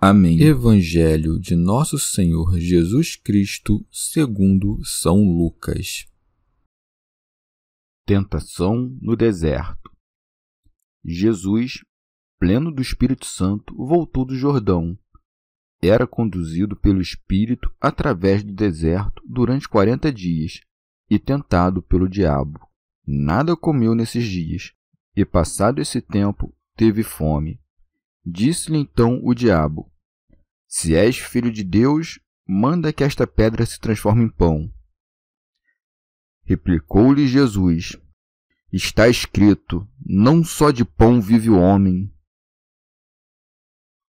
Amém. Evangelho de Nosso Senhor Jesus Cristo, segundo São Lucas. Tentação no deserto. Jesus, pleno do Espírito Santo, voltou do Jordão. Era conduzido pelo Espírito através do deserto durante quarenta dias e tentado pelo diabo. Nada comeu nesses dias, e passado esse tempo, teve fome. Disse-lhe então o diabo: Se és filho de Deus, manda que esta pedra se transforme em pão. Replicou-lhe Jesus: Está escrito: Não só de pão vive o homem.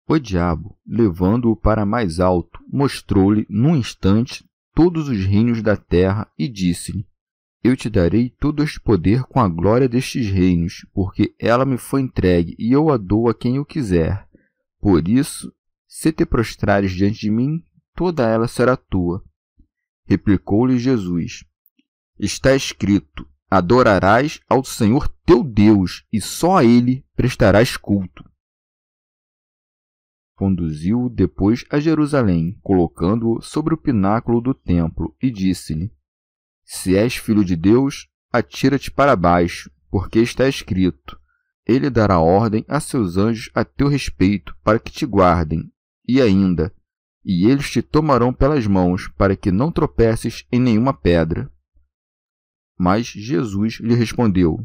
O diabo, levando-o para mais alto, mostrou-lhe num instante todos os reinos da terra e disse-lhe: Eu te darei todo este poder com a glória destes reinos, porque ela me foi entregue e eu a dou a quem eu quiser. Por isso, se te prostrares diante de mim, toda ela será tua. Replicou-lhe Jesus: Está escrito: Adorarás ao Senhor teu Deus, e só a ele prestarás culto. Conduziu-o depois a Jerusalém, colocando-o sobre o pináculo do templo, e disse-lhe: Se és filho de Deus, atira-te para baixo, porque está escrito: ele dará ordem a seus anjos a teu respeito, para que te guardem, e ainda, e eles te tomarão pelas mãos, para que não tropeces em nenhuma pedra. Mas Jesus lhe respondeu: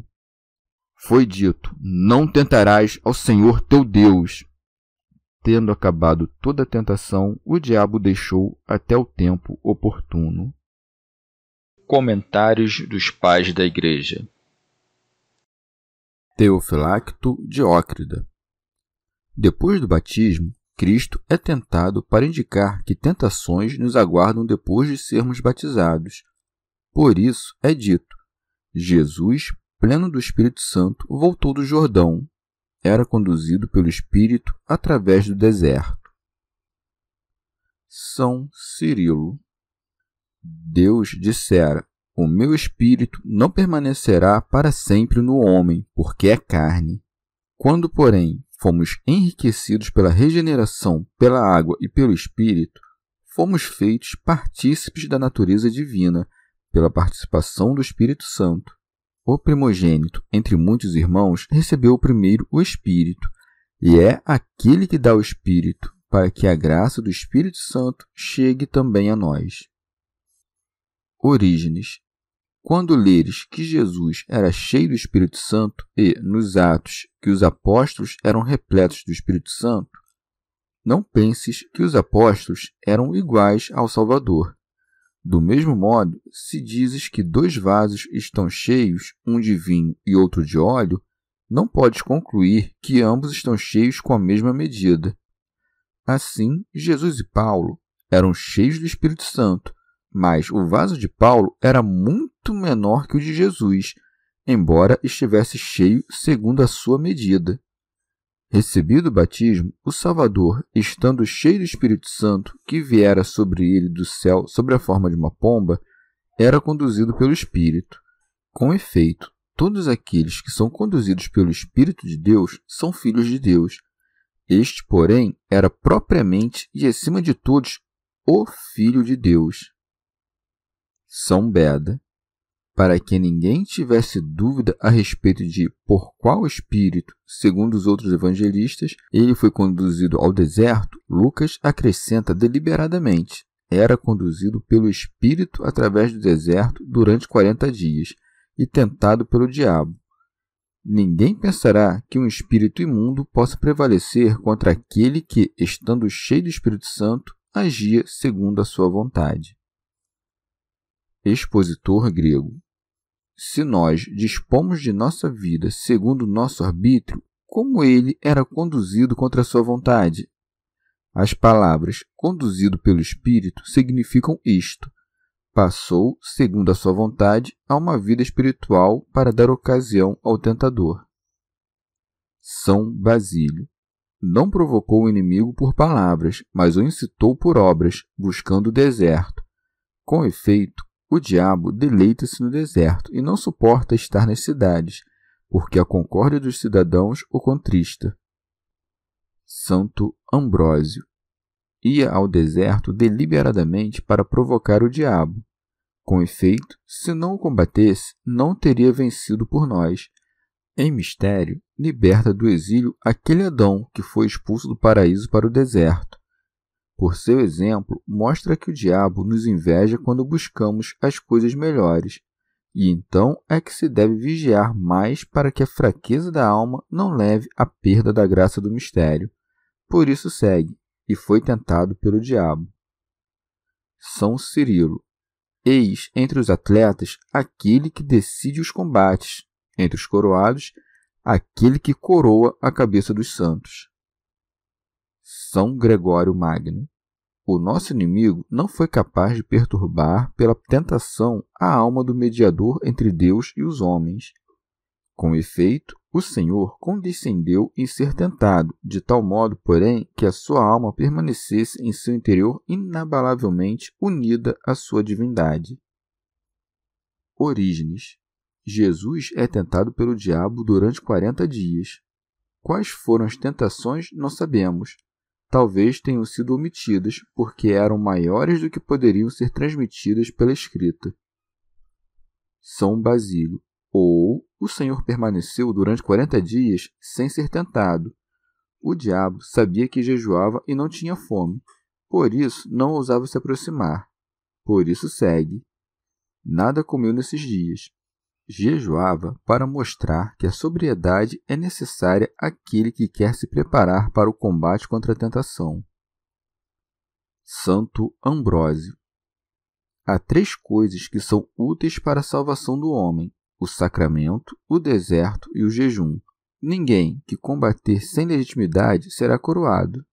Foi dito: Não tentarás ao Senhor teu Deus. Tendo acabado toda a tentação, o diabo deixou até o tempo oportuno. Comentários dos Pais da Igreja Teofilacto Diócrida. Depois do batismo, Cristo é tentado para indicar que tentações nos aguardam depois de sermos batizados. Por isso é dito: Jesus, pleno do Espírito Santo, voltou do Jordão. Era conduzido pelo Espírito através do deserto. São Cirilo. Deus dissera: o meu espírito não permanecerá para sempre no homem, porque é carne. Quando, porém, fomos enriquecidos pela regeneração, pela água e pelo espírito, fomos feitos partícipes da natureza divina, pela participação do Espírito Santo. O primogênito, entre muitos irmãos, recebeu primeiro o Espírito, e é aquele que dá o Espírito, para que a graça do Espírito Santo chegue também a nós. Orígenes. Quando leres que Jesus era cheio do Espírito Santo e, nos Atos, que os apóstolos eram repletos do Espírito Santo, não penses que os apóstolos eram iguais ao Salvador. Do mesmo modo, se dizes que dois vasos estão cheios, um de vinho e outro de óleo, não podes concluir que ambos estão cheios com a mesma medida. Assim, Jesus e Paulo eram cheios do Espírito Santo, mas o vaso de Paulo era muito menor que o de Jesus, embora estivesse cheio segundo a sua medida. Recebido o batismo, o Salvador, estando cheio do Espírito Santo, que viera sobre ele do céu sob a forma de uma pomba, era conduzido pelo Espírito. Com efeito, todos aqueles que são conduzidos pelo Espírito de Deus são filhos de Deus. Este, porém, era propriamente e acima de todos o Filho de Deus. São Beda. para que ninguém tivesse dúvida a respeito de por qual espírito, segundo os outros evangelistas, ele foi conduzido ao deserto, Lucas acrescenta deliberadamente: era conduzido pelo espírito através do deserto durante quarenta dias e tentado pelo diabo. Ninguém pensará que um espírito imundo possa prevalecer contra aquele que, estando cheio do Espírito Santo, agia segundo a sua vontade. Expositor grego se nós dispomos de nossa vida segundo nosso arbítrio, como ele era conduzido contra sua vontade? As palavras conduzido pelo Espírito significam isto: passou, segundo a sua vontade, a uma vida espiritual para dar ocasião ao tentador. São Basílio não provocou o inimigo por palavras, mas o incitou por obras, buscando o deserto. Com efeito, o diabo deleita-se no deserto e não suporta estar nas cidades, porque a concórdia dos cidadãos o contrista. Santo Ambrósio ia ao deserto deliberadamente para provocar o diabo. Com efeito, se não o combatesse, não teria vencido por nós. Em mistério, liberta do exílio aquele Adão que foi expulso do paraíso para o deserto por seu exemplo, mostra que o diabo nos inveja quando buscamos as coisas melhores, e então é que se deve vigiar mais para que a fraqueza da alma não leve à perda da graça do mistério. Por isso segue, e foi tentado pelo diabo. São Cirilo. Eis entre os atletas aquele que decide os combates, entre os coroados, aquele que coroa a cabeça dos santos. São Gregório Magno. O nosso inimigo não foi capaz de perturbar pela tentação a alma do mediador entre Deus e os homens. Com efeito, o Senhor condescendeu em ser tentado, de tal modo, porém, que a sua alma permanecesse em seu interior inabalavelmente unida à sua divindade. Orígenes Jesus é tentado pelo diabo durante quarenta dias. Quais foram as tentações, não sabemos, talvez tenham sido omitidas porque eram maiores do que poderiam ser transmitidas pela escrita. São Basílio. Ou o Senhor permaneceu durante quarenta dias sem ser tentado. O diabo sabia que jejuava e não tinha fome, por isso não ousava se aproximar. Por isso segue. Nada comeu nesses dias, jejuava para mostrar que a sobriedade é necessária àquele que quer se preparar para o combate contra a tentação. Santo Ambrósio Há três coisas que são úteis para a salvação do homem: o sacramento, o deserto e o jejum. Ninguém que combater sem legitimidade será coroado.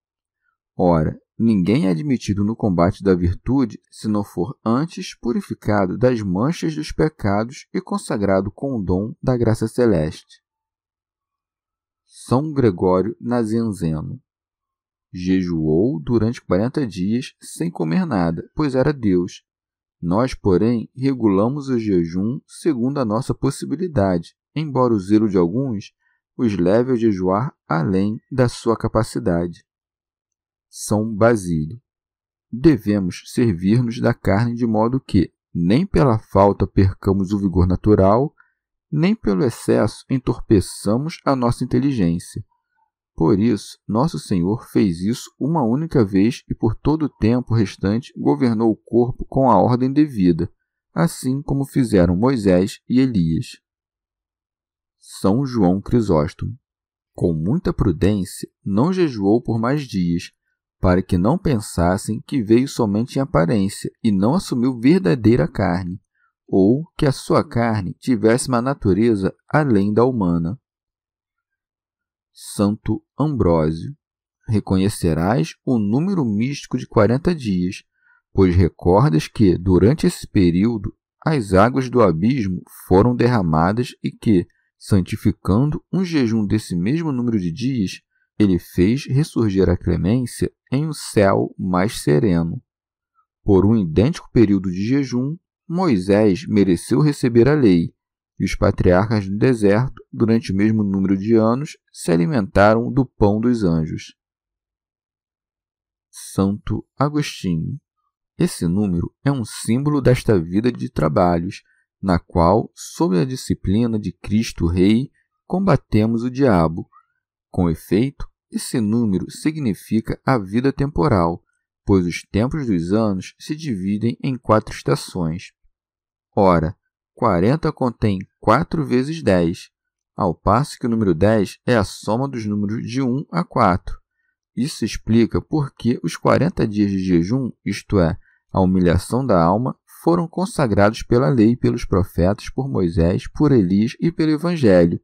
Ora, Ninguém é admitido no combate da virtude se não for antes purificado das manchas dos pecados e consagrado com o dom da graça celeste. São Gregório Nazianzeno jejuou durante quarenta dias sem comer nada, pois era Deus. Nós, porém, regulamos o jejum segundo a nossa possibilidade, embora o zelo de alguns os leve a jejuar além da sua capacidade. São Basílio. Devemos servir-nos da carne de modo que, nem pela falta percamos o vigor natural, nem pelo excesso entorpeçamos a nossa inteligência. Por isso, nosso Senhor fez isso uma única vez e por todo o tempo restante governou o corpo com a ordem devida, assim como fizeram Moisés e Elias. São João Crisóstomo. Com muita prudência, não jejuou por mais dias, para que não pensassem que veio somente em aparência e não assumiu verdadeira carne, ou que a sua carne tivesse uma natureza além da humana. Santo Ambrósio, reconhecerás o número místico de quarenta dias, pois recordas que, durante esse período, as águas do abismo foram derramadas e que, santificando um jejum desse mesmo número de dias, ele fez ressurgir a clemência em um céu mais sereno. Por um idêntico período de jejum, Moisés mereceu receber a lei, e os patriarcas no deserto, durante o mesmo número de anos, se alimentaram do pão dos anjos. Santo Agostinho. Esse número é um símbolo desta vida de trabalhos, na qual, sob a disciplina de Cristo Rei, combatemos o diabo. Com efeito, esse número significa a vida temporal, pois os tempos dos anos se dividem em quatro estações. Ora, 40 contém 4 vezes 10, ao passo que o número 10 é a soma dos números de 1 a 4. Isso explica por que os 40 dias de jejum, isto é, a humilhação da alma, foram consagrados pela lei, pelos profetas, por Moisés, por Elias e pelo Evangelho,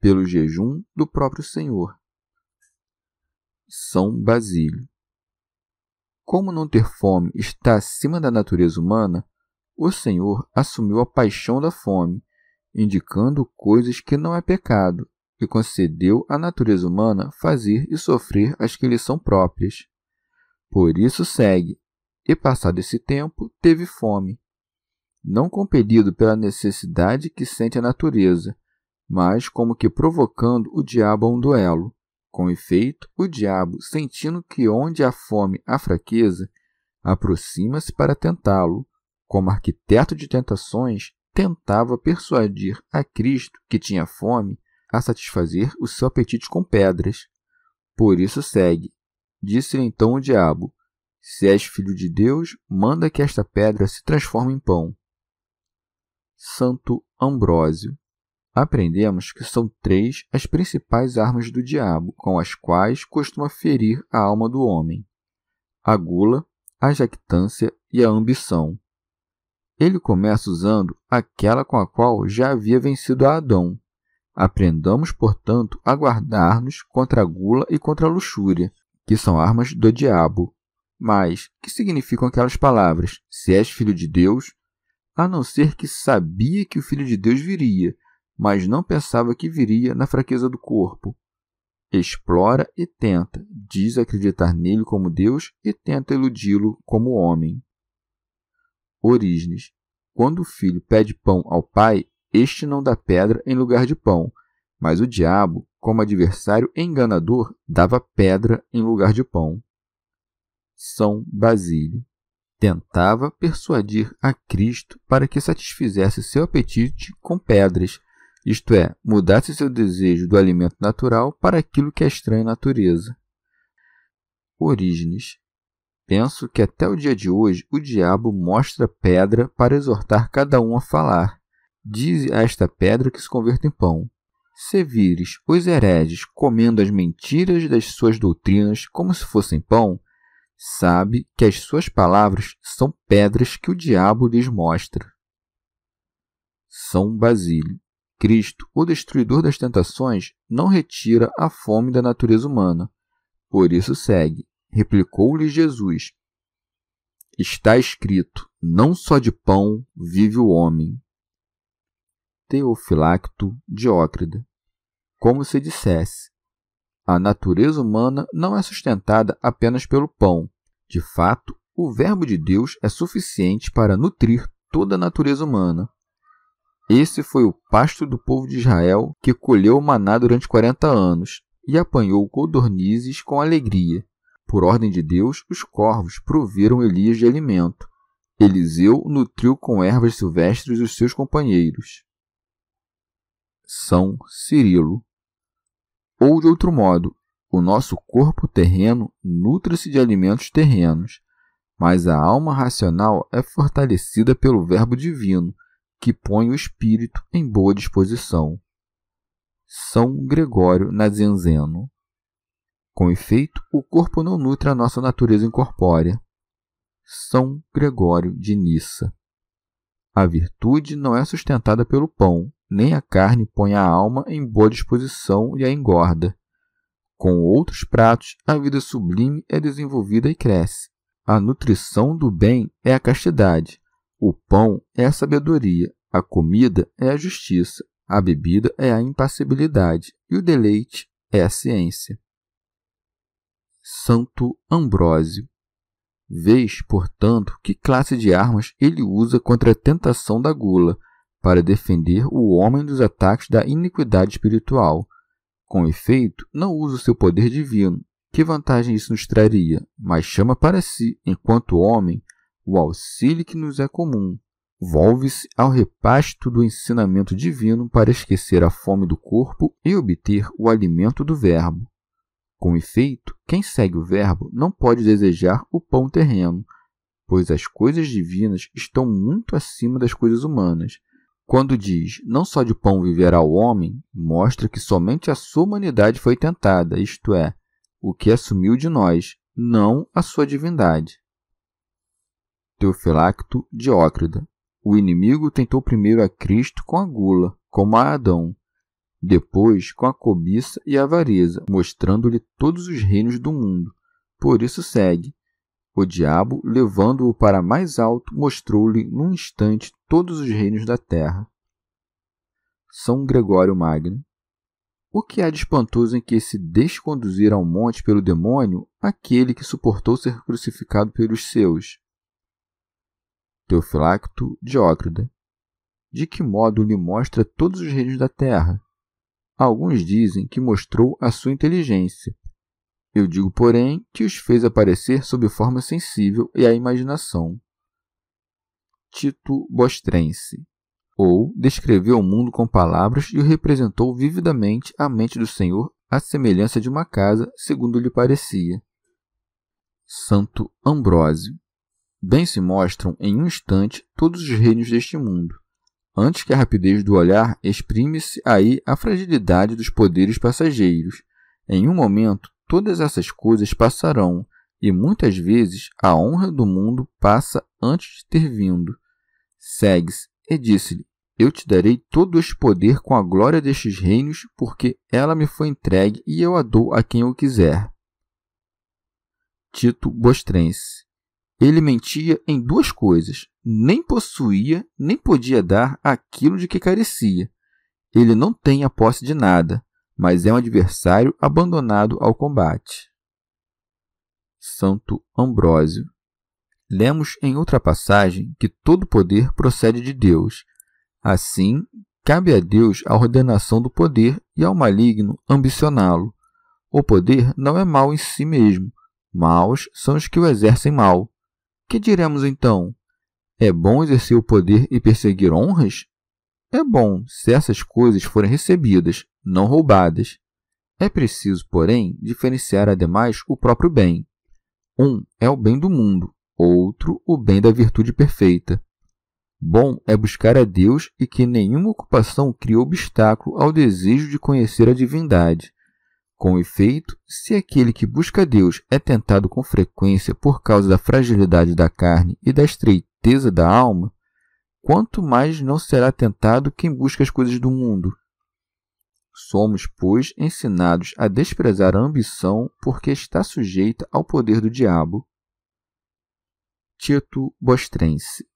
pelo jejum do próprio Senhor. São Basílio. Como não ter fome está acima da natureza humana, o Senhor assumiu a paixão da fome, indicando coisas que não é pecado, e concedeu à natureza humana fazer e sofrer as que lhe são próprias. Por isso segue, e passado esse tempo, teve fome. Não compelido pela necessidade que sente a natureza, mas como que provocando o diabo a um duelo. Com efeito, o diabo, sentindo que onde há fome há fraqueza, aproxima-se para tentá-lo. Como arquiteto de tentações, tentava persuadir a Cristo, que tinha fome, a satisfazer o seu apetite com pedras. Por isso segue. Disse-lhe então o diabo: Se és filho de Deus, manda que esta pedra se transforme em pão. Santo Ambrósio. Aprendemos que são três as principais armas do diabo, com as quais costuma ferir a alma do homem: a gula, a jactância e a ambição. Ele começa usando aquela com a qual já havia vencido a Adão. Aprendamos, portanto, a guardar-nos contra a gula e contra a luxúria, que são armas do diabo. Mas, que significam aquelas palavras? Se és filho de Deus, a não ser que sabia que o filho de Deus viria, mas não pensava que viria na fraqueza do corpo. Explora e tenta, diz acreditar nele como Deus e tenta iludi-lo como homem. Orígenes. Quando o filho pede pão ao pai, este não dá pedra em lugar de pão, mas o diabo, como adversário enganador, dava pedra em lugar de pão. São Basílio. Tentava persuadir a Cristo para que satisfizesse seu apetite com pedras, isto é, mudasse seu desejo do alimento natural para aquilo que é estranho à natureza. Orígenes. Penso que até o dia de hoje o diabo mostra pedra para exortar cada um a falar. Diz a esta pedra que se converta em pão. Se vires os hereges comendo as mentiras das suas doutrinas como se fossem pão, sabe que as suas palavras são pedras que o diabo lhes mostra. São Basílio. Cristo, o destruidor das tentações, não retira a fome da natureza humana. Por isso segue. Replicou-lhe Jesus: Está escrito: Não só de pão vive o homem. Teofilacto Diócrida. Como se dissesse: A natureza humana não é sustentada apenas pelo pão. De fato, o Verbo de Deus é suficiente para nutrir toda a natureza humana. Esse foi o pasto do povo de Israel que colheu o maná durante quarenta anos e apanhou codornizes com alegria. Por ordem de Deus, os corvos proviram Elias de alimento. Eliseu nutriu com ervas silvestres os seus companheiros. São Cirilo. Ou de outro modo, o nosso corpo terreno nutre-se de alimentos terrenos, mas a alma racional é fortalecida pelo Verbo divino, que põe o espírito em boa disposição. São Gregório Nazianzeno com efeito, o corpo não nutre a nossa natureza incorpórea. São Gregório de Nissa. A virtude não é sustentada pelo pão, nem a carne põe a alma em boa disposição e a engorda. Com outros pratos, a vida sublime é desenvolvida e cresce. A nutrição do bem é a castidade, o pão é a sabedoria, a comida é a justiça, a bebida é a impassibilidade e o deleite é a ciência. Santo Ambrósio. Vês, portanto, que classe de armas ele usa contra a tentação da gula, para defender o homem dos ataques da iniquidade espiritual. Com efeito, não usa o seu poder divino. Que vantagem isso nos traria? Mas chama para si, enquanto homem, o auxílio que nos é comum, volve-se ao repasto do ensinamento divino para esquecer a fome do corpo e obter o alimento do Verbo. Com efeito, quem segue o Verbo não pode desejar o pão terreno, pois as coisas divinas estão muito acima das coisas humanas. Quando diz não só de pão viverá o homem, mostra que somente a sua humanidade foi tentada, isto é, o que assumiu de nós, não a sua divindade. Teofilacto Diócrida. O inimigo tentou primeiro a Cristo com a gula, como a Adão, depois com a cobiça e a avareza, mostrando-lhe todos os reinos do mundo. Por isso segue. O diabo, levando-o para mais alto, mostrou-lhe num instante todos os reinos da terra. São Gregório Magno. O que há de espantoso em que se deixe conduzir ao monte pelo demônio aquele que suportou ser crucificado pelos seus? Teofilacto Diócrida. De que modo lhe mostra todos os reinos da terra? Alguns dizem que mostrou a sua inteligência. Eu digo, porém, que os fez aparecer sob forma sensível e a imaginação. Tito Bostrense ou descreveu o mundo com palavras e o representou vividamente à mente do Senhor à semelhança de uma casa, segundo lhe parecia. Santo Ambrósio Bem se mostram em um instante todos os reinos deste mundo. Antes que a rapidez do olhar, exprime-se aí a fragilidade dos poderes passageiros. Em um momento, todas essas coisas passarão, e muitas vezes a honra do mundo passa antes de ter vindo. Segue-se e disse-lhe: Eu te darei todo este poder com a glória destes reinos, porque ela me foi entregue e eu a dou a quem eu quiser. Tito Bostrense ele mentia em duas coisas: nem possuía, nem podia dar aquilo de que carecia. Ele não tem a posse de nada, mas é um adversário abandonado ao combate. Santo Ambrósio. Lemos em outra passagem que todo poder procede de Deus. Assim, cabe a Deus a ordenação do poder e ao maligno ambicioná-lo. O poder não é mal em si mesmo, maus são os que o exercem mal. Que diremos então? É bom exercer o poder e perseguir honras? É bom se essas coisas forem recebidas, não roubadas. É preciso, porém, diferenciar ademais o próprio bem. Um é o bem do mundo, outro o bem da virtude perfeita. Bom é buscar a Deus e que nenhuma ocupação crie obstáculo ao desejo de conhecer a divindade. Com efeito, se aquele que busca Deus é tentado com frequência por causa da fragilidade da carne e da estreiteza da alma, quanto mais não será tentado quem busca as coisas do mundo. Somos, pois, ensinados a desprezar a ambição porque está sujeita ao poder do diabo. Tito Bostrense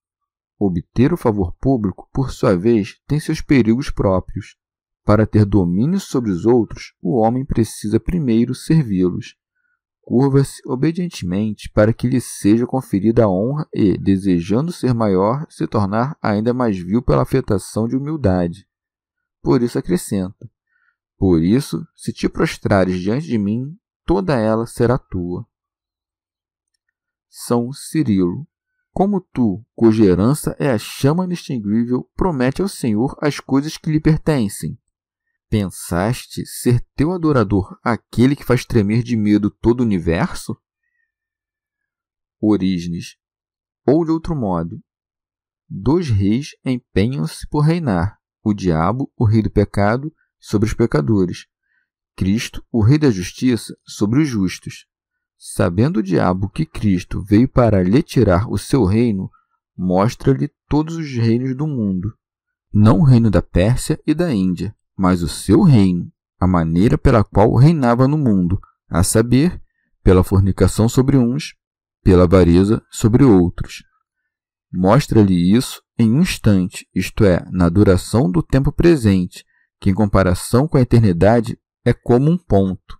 Obter o favor público, por sua vez, tem seus perigos próprios. Para ter domínio sobre os outros, o homem precisa primeiro servi-los. Curva-se obedientemente para que lhe seja conferida a honra e, desejando ser maior, se tornar ainda mais vil pela afetação de humildade. Por isso acrescenta: Por isso, se te prostrares diante de mim, toda ela será tua. São Cirilo. Como tu, cuja herança é a chama inextinguível, promete ao Senhor as coisas que lhe pertencem, Pensaste ser teu adorador aquele que faz tremer de medo todo o universo? Orígenes. Ou de outro modo, dois reis empenham-se por reinar: o diabo, o rei do pecado, sobre os pecadores, Cristo, o rei da justiça, sobre os justos. Sabendo o diabo que Cristo veio para lhe tirar o seu reino, mostra-lhe todos os reinos do mundo, não o reino da Pérsia e da Índia, mas o seu reino, a maneira pela qual reinava no mundo, a saber, pela fornicação sobre uns, pela avareza sobre outros. Mostra-lhe isso em um instante, isto é, na duração do tempo presente, que em comparação com a eternidade é como um ponto.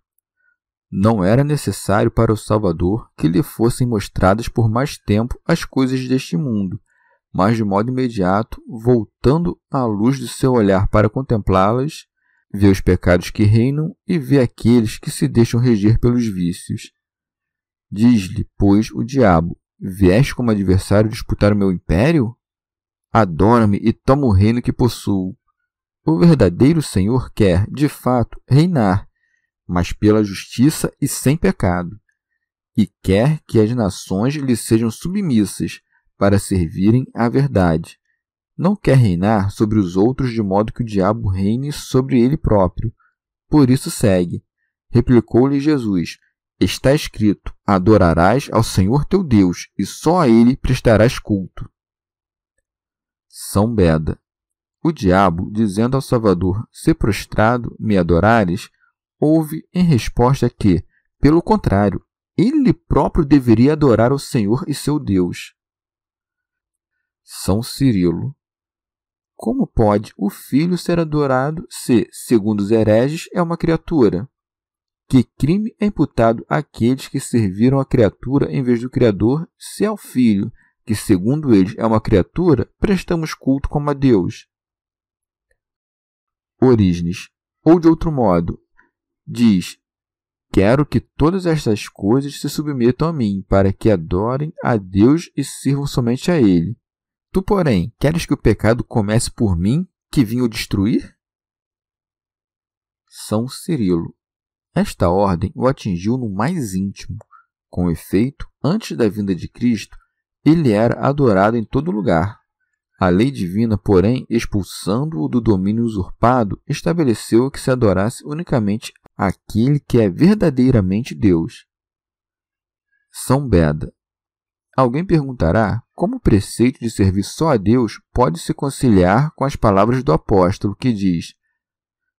Não era necessário para o Salvador que lhe fossem mostradas por mais tempo as coisas deste mundo, mas de modo imediato, voltando à luz do seu olhar para contemplá-las, vê os pecados que reinam e vê aqueles que se deixam reger pelos vícios. Diz-lhe, pois, o diabo: Vieste como adversário disputar o meu império? adora-me e toma o reino que possuo. O verdadeiro Senhor quer, de fato, reinar, mas pela justiça e sem pecado, e quer que as nações lhe sejam submissas para servirem à verdade. Não quer reinar sobre os outros de modo que o diabo reine sobre ele próprio. Por isso segue. Replicou-lhe Jesus: Está escrito: Adorarás ao Senhor teu Deus, e só a ele prestarás culto. São Beda. O diabo, dizendo ao Salvador: Se prostrado me adorares, houve em resposta que, pelo contrário, ele próprio deveria adorar o Senhor e seu Deus. São Cirilo. Como pode o filho ser adorado se, segundo os hereges, é uma criatura? Que crime é imputado àqueles que serviram a criatura em vez do Criador, se ao filho, que segundo eles é uma criatura, prestamos culto como a Deus? Orígenes. Ou de outro modo, diz: Quero que todas estas coisas se submetam a mim, para que adorem a Deus e sirvam somente a Ele. Tu, porém, queres que o pecado comece por mim, que vim o destruir? São Cirilo. Esta ordem o atingiu no mais íntimo. Com efeito, antes da vinda de Cristo, ele era adorado em todo lugar. A lei divina, porém, expulsando-o do domínio usurpado, estabeleceu que se adorasse unicamente aquele que é verdadeiramente Deus. São Beda. Alguém perguntará como o preceito de servir só a Deus pode se conciliar com as palavras do apóstolo que diz: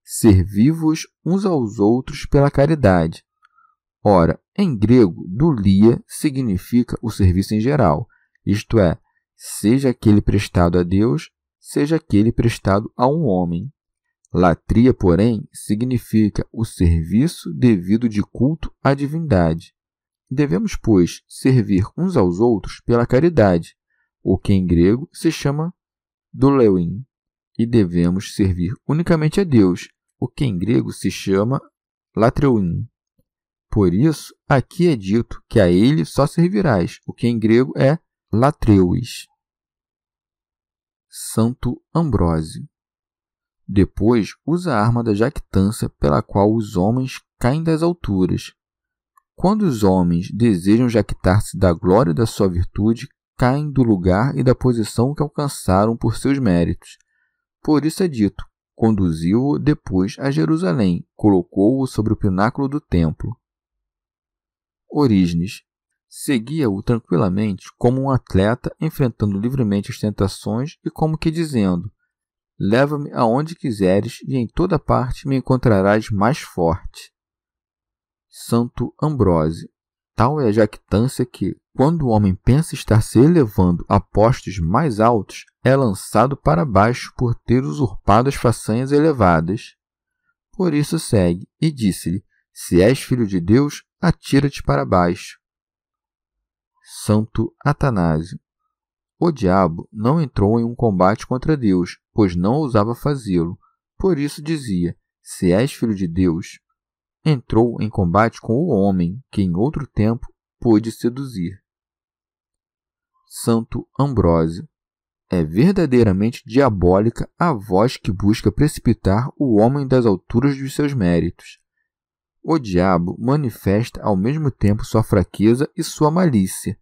Servi-vos uns aos outros pela caridade. Ora, em grego, dulia significa o serviço em geral, isto é, seja aquele prestado a Deus, seja aquele prestado a um homem. Latria, porém, significa o serviço devido de culto à divindade. Devemos, pois, servir uns aos outros pela caridade, o que em grego se chama douleuin, e devemos servir unicamente a Deus, o que em grego se chama latreuin. Por isso, aqui é dito que a ele só servirás, o que em grego é latreuis. Santo Ambrósio. Depois usa a arma da jactância pela qual os homens caem das alturas, quando os homens desejam jactar-se da glória da sua virtude, caem do lugar e da posição que alcançaram por seus méritos. Por isso é dito: conduziu-o depois a Jerusalém, colocou-o sobre o pináculo do templo. Orígenes seguia-o tranquilamente como um atleta enfrentando livremente as tentações e como que dizendo: Leva-me aonde quiseres e em toda parte me encontrarás mais forte. Santo Ambrósio. Tal é a jactância que, quando o homem pensa estar se elevando a postos mais altos, é lançado para baixo por ter usurpado as façanhas elevadas. Por isso segue, e disse-lhe: Se és filho de Deus, atira-te para baixo. Santo Atanásio. O diabo não entrou em um combate contra Deus, pois não ousava fazê-lo. Por isso dizia: Se és filho de Deus, entrou em combate com o homem que em outro tempo pôde seduzir. Santo Ambrósio. É verdadeiramente diabólica a voz que busca precipitar o homem das alturas dos seus méritos. O diabo manifesta ao mesmo tempo sua fraqueza e sua malícia.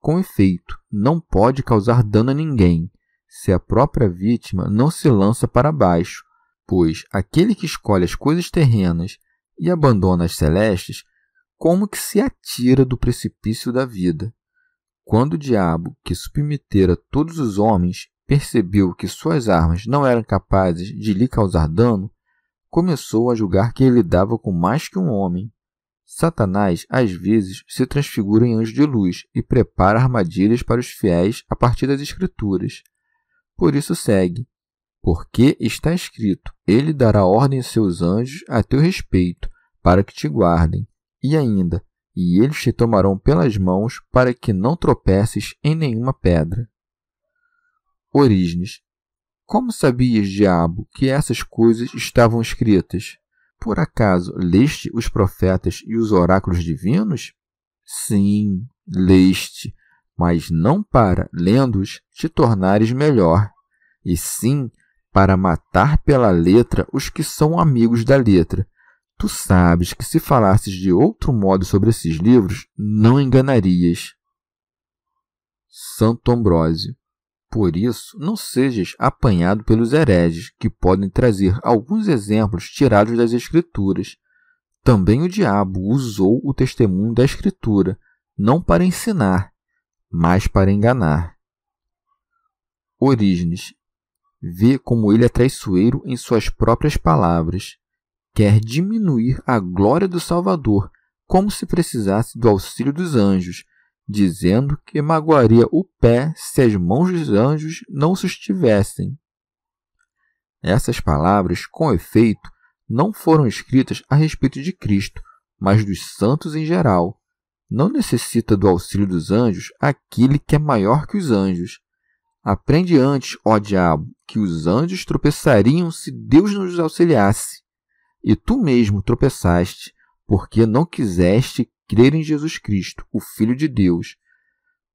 Com efeito, não pode causar dano a ninguém, se a própria vítima não se lança para baixo, pois aquele que escolhe as coisas terrenas e abandona as celestes, como que se atira do precipício da vida. Quando o diabo, que submetera todos os homens, percebeu que suas armas não eram capazes de lhe causar dano, começou a julgar que ele lidava com mais que um homem. Satanás, às vezes, se transfigura em anjo de luz e prepara armadilhas para os fiéis a partir das Escrituras. Por isso segue: porque está escrito: Ele dará ordem a seus anjos a teu respeito, para que te guardem, e ainda, e eles te tomarão pelas mãos, para que não tropeces em nenhuma pedra. Orígenes. Como sabias, diabo, que essas coisas estavam escritas? Por acaso leste os profetas e os oráculos divinos? Sim, leste. mas não para, lendo-os, te tornares melhor, e sim para matar pela letra os que são amigos da letra. Tu sabes que se falasses de outro modo sobre esses livros, não enganarias. Santo Ambrósio. Por isso, não sejas apanhado pelos hereges, que podem trazer alguns exemplos tirados das Escrituras. Também o diabo usou o testemunho da Escritura, não para ensinar, mas para enganar. Orígenes vê como ele é traiçoeiro em suas próprias palavras. Quer diminuir a glória do Salvador, como se precisasse do auxílio dos anjos, dizendo que magoaria o pé se as mãos dos anjos não sustivessem. Essas palavras, com efeito, não foram escritas a respeito de Cristo, mas dos santos em geral. Não necessita do auxílio dos anjos aquele que é maior que os anjos. Aprende antes, ó diabo, que os anjos tropeçariam se Deus não os auxiliasse. E tu mesmo tropeçaste, porque não quiseste crer em Jesus Cristo, o Filho de Deus.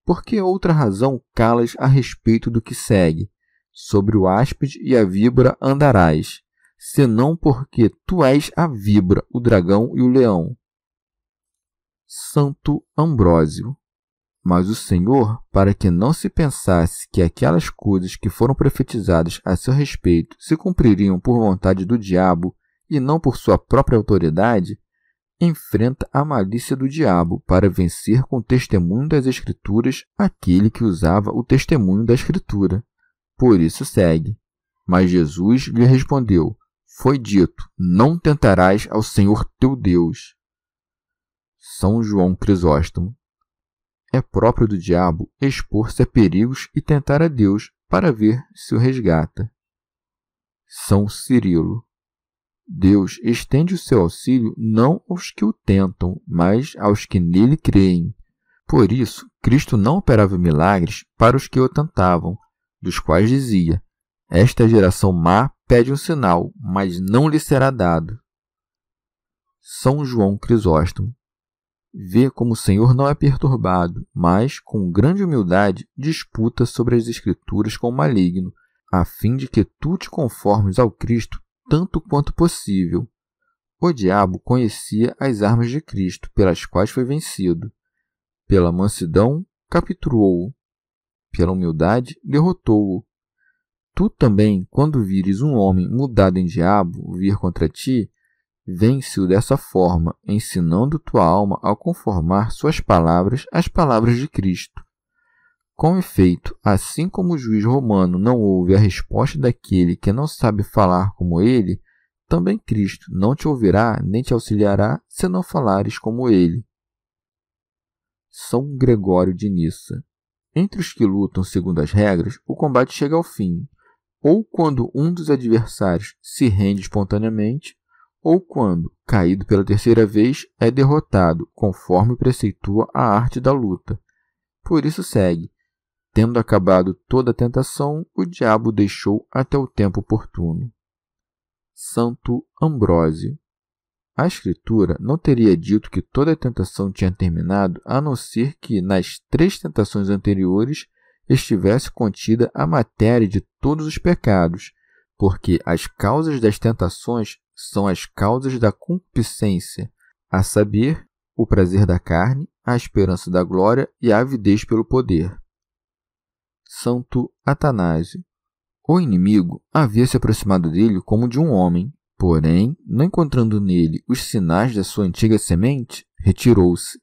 Por que outra razão calas a respeito do que segue? Sobre o áspide e a víbora andarás, senão porque tu és a víbora, o dragão e o leão. Santo Ambrósio. Mas o Senhor, para que não se pensasse que aquelas coisas que foram profetizadas a seu respeito se cumpririam por vontade do diabo e não por sua própria autoridade, enfrenta a malícia do diabo para vencer com o testemunho das Escrituras aquele que usava o testemunho da Escritura. Por isso segue. Mas Jesus lhe respondeu: Foi dito: Não tentarás ao Senhor teu Deus. São João Crisóstomo. É próprio do diabo expor-se a perigos e tentar a Deus para ver se o resgata. São Cirilo. Deus estende o seu auxílio não aos que o tentam, mas aos que nele creem. Por isso, Cristo não operava milagres para os que o tentavam, dos quais dizia: Esta geração má pede um sinal, mas não lhe será dado. São João Crisóstomo. Vê como o Senhor não é perturbado, mas, com grande humildade, disputa sobre as Escrituras com o maligno, a fim de que tu te conformes ao Cristo tanto quanto possível. O diabo conhecia as armas de Cristo, pelas quais foi vencido. Pela mansidão, capturou-o. Pela humildade, derrotou-o. Tu também, quando vires um homem mudado em diabo vir contra ti, vence-o dessa forma, ensinando tua alma a conformar suas palavras às palavras de Cristo. Com efeito, assim como o juiz romano não ouve a resposta daquele que não sabe falar como ele, também Cristo não te ouvirá nem te auxiliará se não falares como ele. São Gregório de Nissa. Entre os que lutam segundo as regras, o combate chega ao fim, ou quando um dos adversários se rende espontaneamente, ou quando, caído pela terceira vez, é derrotado, conforme preceitua a arte da luta. Por isso segue Tendo acabado toda a tentação, o diabo deixou até o tempo oportuno. Santo Ambrósio. A Escritura não teria dito que toda a tentação tinha terminado, a não ser que, nas três tentações anteriores, estivesse contida a matéria de todos os pecados, porque as causas das tentações são as causas da concupiscência, a saber, o prazer da carne, a esperança da glória e a avidez pelo poder. Santo Atanásio. O inimigo havia se aproximado dele como de um homem, porém, não encontrando nele os sinais da sua antiga semente, retirou-se.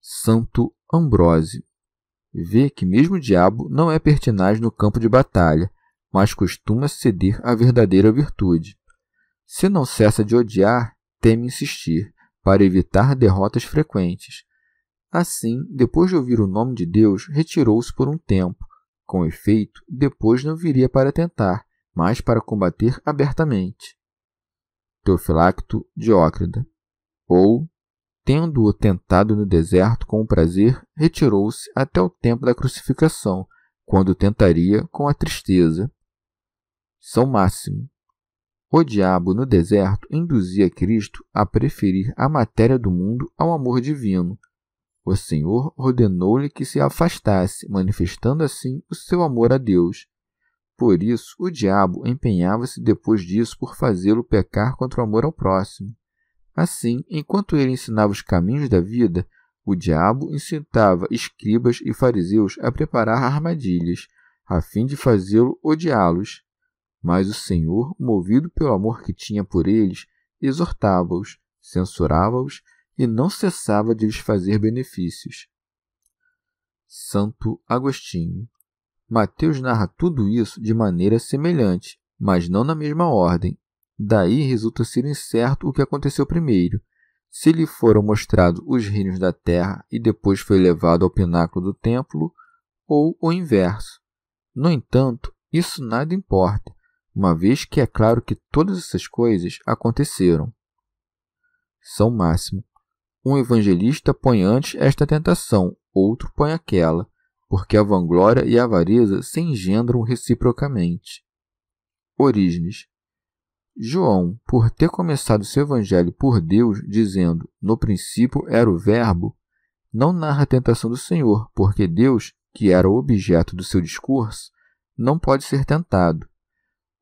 Santo Ambrósio. Vê que mesmo o diabo não é pertinaz no campo de batalha, mas costuma ceder à verdadeira virtude. Se não cessa de odiar, teme insistir, para evitar derrotas frequentes. Assim, depois de ouvir o nome de Deus, retirou-se por um tempo. Com efeito, depois não viria para tentar, mas para combater abertamente. Teofilacto Diócrida. Ou, tendo-o tentado no deserto com prazer, retirou-se até o tempo da crucificação, quando tentaria com a tristeza. São Máximo. O diabo no deserto induzia Cristo a preferir a matéria do mundo ao amor divino, O Senhor ordenou-lhe que se afastasse, manifestando assim o seu amor a Deus. Por isso, o diabo empenhava-se depois disso por fazê-lo pecar contra o amor ao próximo. Assim, enquanto ele ensinava os caminhos da vida, o diabo incitava escribas e fariseus a preparar armadilhas, a fim de fazê-lo odiá-los. Mas o Senhor, movido pelo amor que tinha por eles, exortava-os, censurava-os e não cessava de lhes fazer benefícios. Santo Agostinho. Mateus narra tudo isso de maneira semelhante, mas não na mesma ordem. Daí resulta ser incerto o que aconteceu primeiro. Se lhe foram mostrados os reinos da terra e depois foi levado ao pináculo do templo, ou o inverso. No entanto, isso nada importa, uma vez que é claro que todas essas coisas aconteceram. São Máximo. Um evangelista põe antes esta tentação, outro põe aquela, porque a vanglória e a avareza se engendram reciprocamente. Orígenes. João, por ter começado seu evangelho por Deus, dizendo: No princípio era o Verbo, não narra a tentação do Senhor, porque Deus, que era o objeto do seu discurso, não pode ser tentado.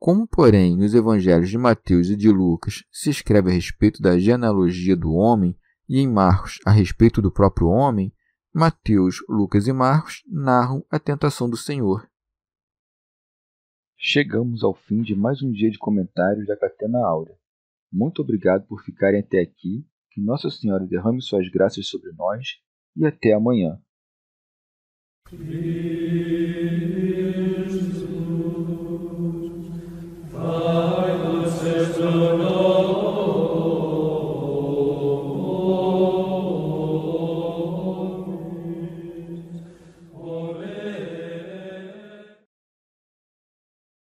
Como, porém, nos evangelhos de Mateus e de Lucas se escreve a respeito da genealogia do homem e em Marcos a respeito do próprio homem, Mateus, Lucas e Marcos narram a tentação do Senhor. Chegamos ao fim de mais um dia de comentários da Catena Áurea. Muito obrigado por ficarem até aqui, que Nossa Senhora derrame suas graças sobre nós e até amanhã. Lord.